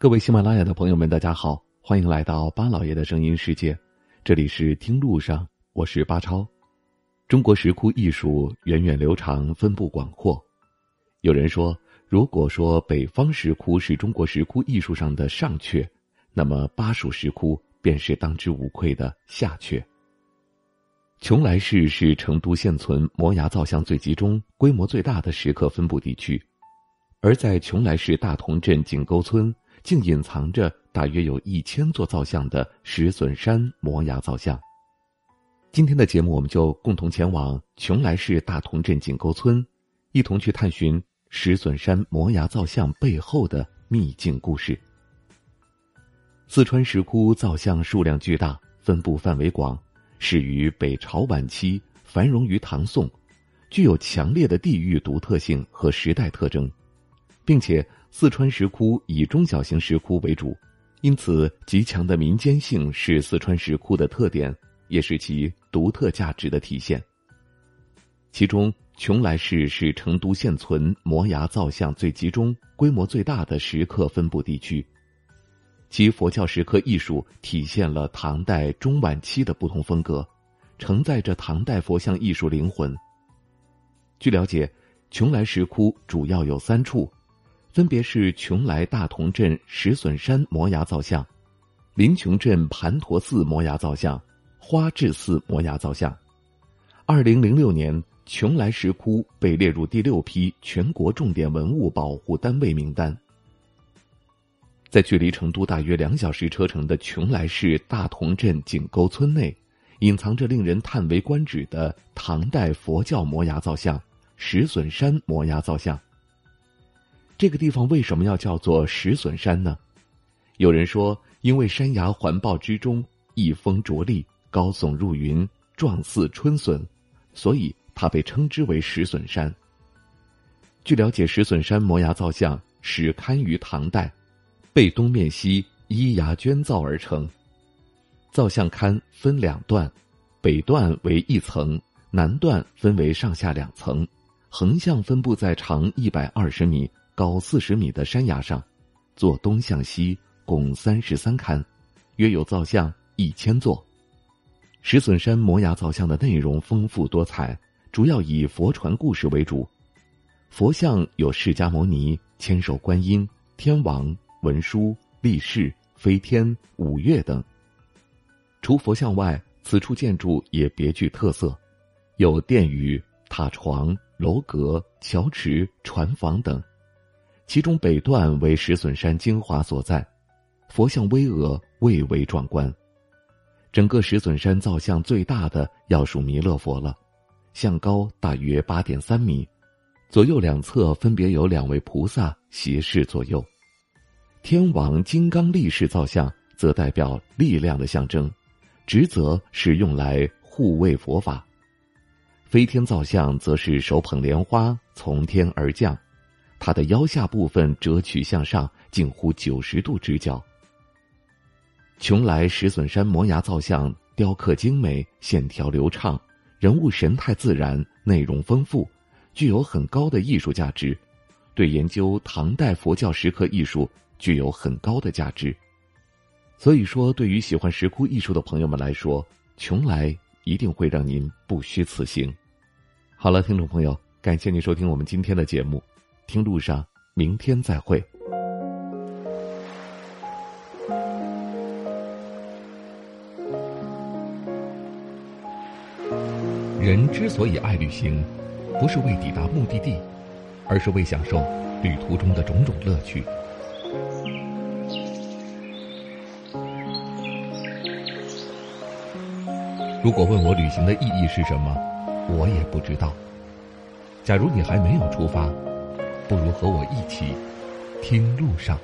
各位喜马拉雅的朋友们，大家好，欢迎来到巴老爷的声音世界，这里是听路上，我是巴超。中国石窟艺术源远流长，分布广阔。有人说，如果说北方石窟是中国石窟艺术上的上阙，那么巴蜀石窟便是当之无愧的下阙。邛崃市是成都现存摩崖造像最集中、规模最大的石刻分布地区，而在邛崃市大同镇井沟村。竟隐藏着大约有一千座造像的石笋山摩崖造像。今天的节目，我们就共同前往邛崃市大同镇井沟村，一同去探寻石笋山摩崖造像背后的秘境故事。四川石窟造像数量巨大，分布范围广，始于北朝晚期，繁荣于唐宋，具有强烈的地域独特性和时代特征，并且。四川石窟以中小型石窟为主，因此极强的民间性是四川石窟的特点，也是其独特价值的体现。其中，邛崃市是成都现存摩崖造像最集中、规模最大的石刻分布地区，其佛教石刻艺术体现了唐代中晚期的不同风格，承载着唐代佛像艺术灵魂。据了解，邛崃石窟主要有三处。分别是邛崃大同镇石笋山摩崖造像、临邛镇盘陀寺摩崖造像、花智寺摩崖造像。二零零六年，邛崃石窟被列入第六批全国重点文物保护单位名单。在距离成都大约两小时车程的邛崃市大同镇井沟村内，隐藏着令人叹为观止的唐代佛教摩崖造像——石笋山摩崖造像。这个地方为什么要叫做石笋山呢？有人说，因为山崖环抱之中，一峰着立，高耸入云，状似春笋，所以它被称之为石笋山。据了解，石笋山摩崖造像始刊于唐代，背东面西依崖捐造而成。造像龛分两段，北段为一层，南段分为上下两层，横向分布在长一百二十米。高四十米的山崖上，坐东向西，共三十三龛，约有造像一千座。石笋山摩崖造像的内容丰富多彩，主要以佛传故事为主。佛像有释迦牟尼、千手观音、天王、文殊、力士、飞天、五岳等。除佛像外，此处建筑也别具特色，有殿宇、塔床、楼阁、桥池、船房等。其中北段为石笋山精华所在，佛像巍峨，蔚为壮观。整个石笋山造像最大的要数弥勒佛了，像高大约八点三米，左右两侧分别有两位菩萨斜视左右。天王金刚力士造像则代表力量的象征，职责是用来护卫佛法。飞天造像则是手捧莲花从天而降。它的腰下部分折曲向上，近乎九十度直角。邛崃石笋山摩崖造像雕刻精美，线条流畅，人物神态自然，内容丰富，具有很高的艺术价值，对研究唐代佛教石刻艺术具有很高的价值。所以说，对于喜欢石窟艺术的朋友们来说，邛崃一定会让您不虚此行。好了，听众朋友，感谢您收听我们今天的节目。听路上，明天再会。人之所以爱旅行，不是为抵达目的地，而是为享受旅途中的种种乐趣。如果问我旅行的意义是什么，我也不知道。假如你还没有出发。不如和我一起听路上。